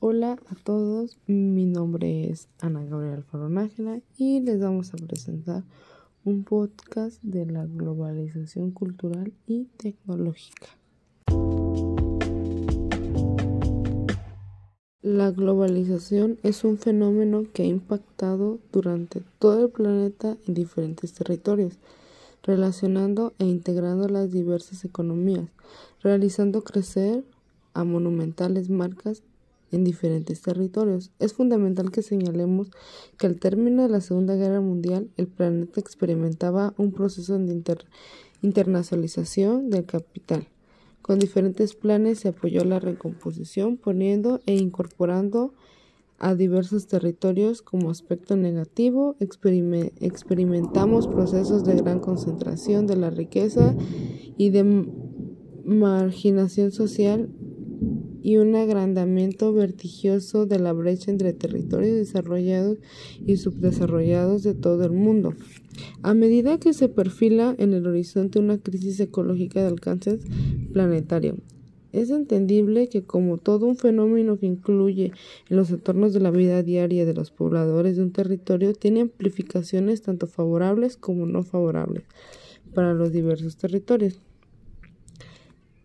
Hola a todos, mi nombre es Ana Gabriela Alfaro y les vamos a presentar un podcast de la globalización cultural y tecnológica. La globalización es un fenómeno que ha impactado durante todo el planeta en diferentes territorios, relacionando e integrando las diversas economías, realizando crecer a monumentales marcas en diferentes territorios. Es fundamental que señalemos que al término de la Segunda Guerra Mundial el planeta experimentaba un proceso de internacionalización del capital. Con diferentes planes se apoyó la recomposición poniendo e incorporando a diversos territorios como aspecto negativo. experimentamos procesos de gran concentración de la riqueza y de marginación social y un agrandamiento vertiginoso de la brecha entre territorios desarrollados y subdesarrollados de todo el mundo. A medida que se perfila en el horizonte una crisis ecológica de alcance planetario, es entendible que como todo un fenómeno que incluye los entornos de la vida diaria de los pobladores de un territorio, tiene amplificaciones tanto favorables como no favorables para los diversos territorios.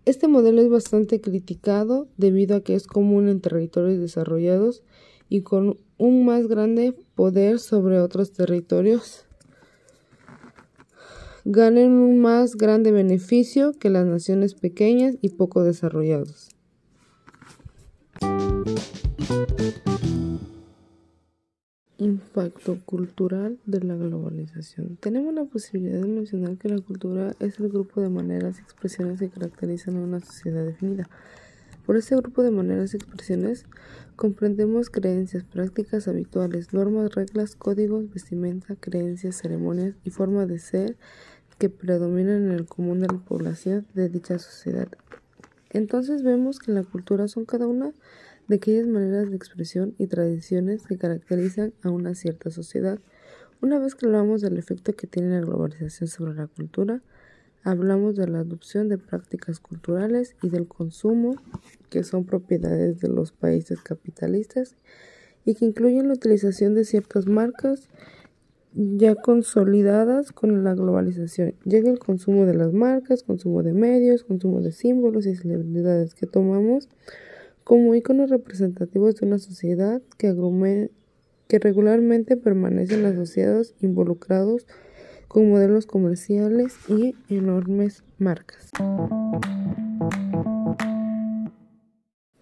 Este modelo es bastante criticado debido a que es común en territorios desarrollados y con un más grande poder sobre otros territorios ganen un más grande beneficio que las naciones pequeñas y poco desarrollados. Impacto cultural de la globalización. Tenemos la posibilidad de mencionar que la cultura es el grupo de maneras y expresiones que caracterizan a una sociedad definida. Por este grupo de maneras y expresiones comprendemos creencias, prácticas habituales, normas, reglas, códigos, vestimenta, creencias, ceremonias y forma de ser que predominan en el común de la población de dicha sociedad. Entonces vemos que la cultura son cada una de aquellas maneras de expresión y tradiciones que caracterizan a una cierta sociedad. Una vez que hablamos del efecto que tiene la globalización sobre la cultura, hablamos de la adopción de prácticas culturales y del consumo, que son propiedades de los países capitalistas y que incluyen la utilización de ciertas marcas ya consolidadas con la globalización. Llega el consumo de las marcas, consumo de medios, consumo de símbolos y celebridades que tomamos como iconos representativos de una sociedad que, que regularmente permanecen asociados, involucrados con modelos comerciales y enormes marcas.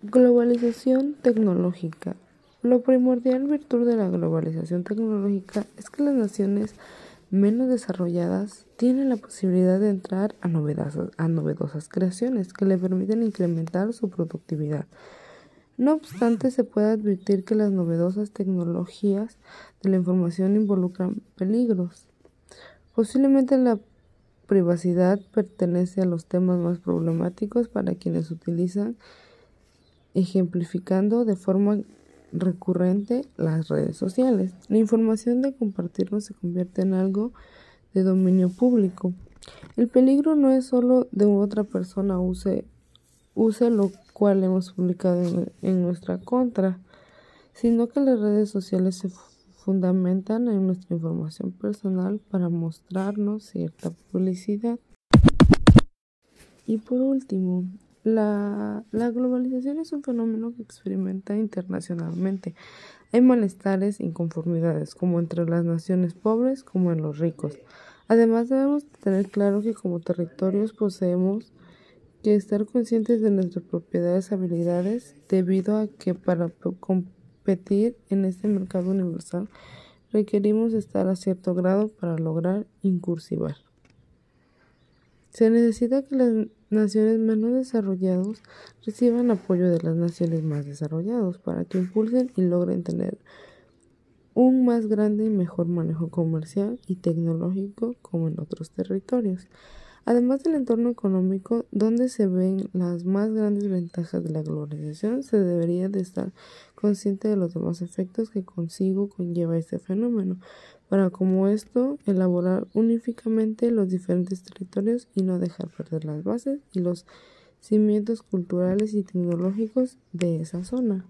Globalización tecnológica. Lo primordial virtud de la globalización tecnológica es que las naciones menos desarrolladas tienen la posibilidad de entrar a novedosas, creaciones que le permiten incrementar su productividad. No obstante, se puede advertir que las novedosas tecnologías de la información involucran peligros. Posiblemente la privacidad pertenece a los temas más problemáticos para quienes utilizan, ejemplificando de forma recurrente las redes sociales. La información de compartirnos se convierte en algo de dominio público. El peligro no es solo de otra persona use, use lo cual hemos publicado en, en nuestra contra, sino que las redes sociales se fundamentan en nuestra información personal para mostrarnos cierta publicidad. Y por último, la, globalización es un fenómeno que experimenta internacionalmente. Hay malestares inconformidades, como entre las naciones pobres como en los ricos. Además debemos tener claro que como territorios poseemos que estar conscientes de nuestras propiedades y habilidades debido a que para competir en este mercado universal requerimos estar a cierto grado para lograr incursivar. Se necesita que las naciones menos desarrolladas reciban apoyo de las naciones más desarrolladas para que impulsen y logren tener un más grande y mejor manejo comercial y tecnológico como en otros territorios. Además del entorno económico, donde se ven las más grandes ventajas de la globalización, se debería de estar consciente de los demás efectos que consigo conlleva este fenómeno, para como esto elaborar uníficamente los diferentes territorios y no dejar perder las bases y los cimientos culturales y tecnológicos de esa zona.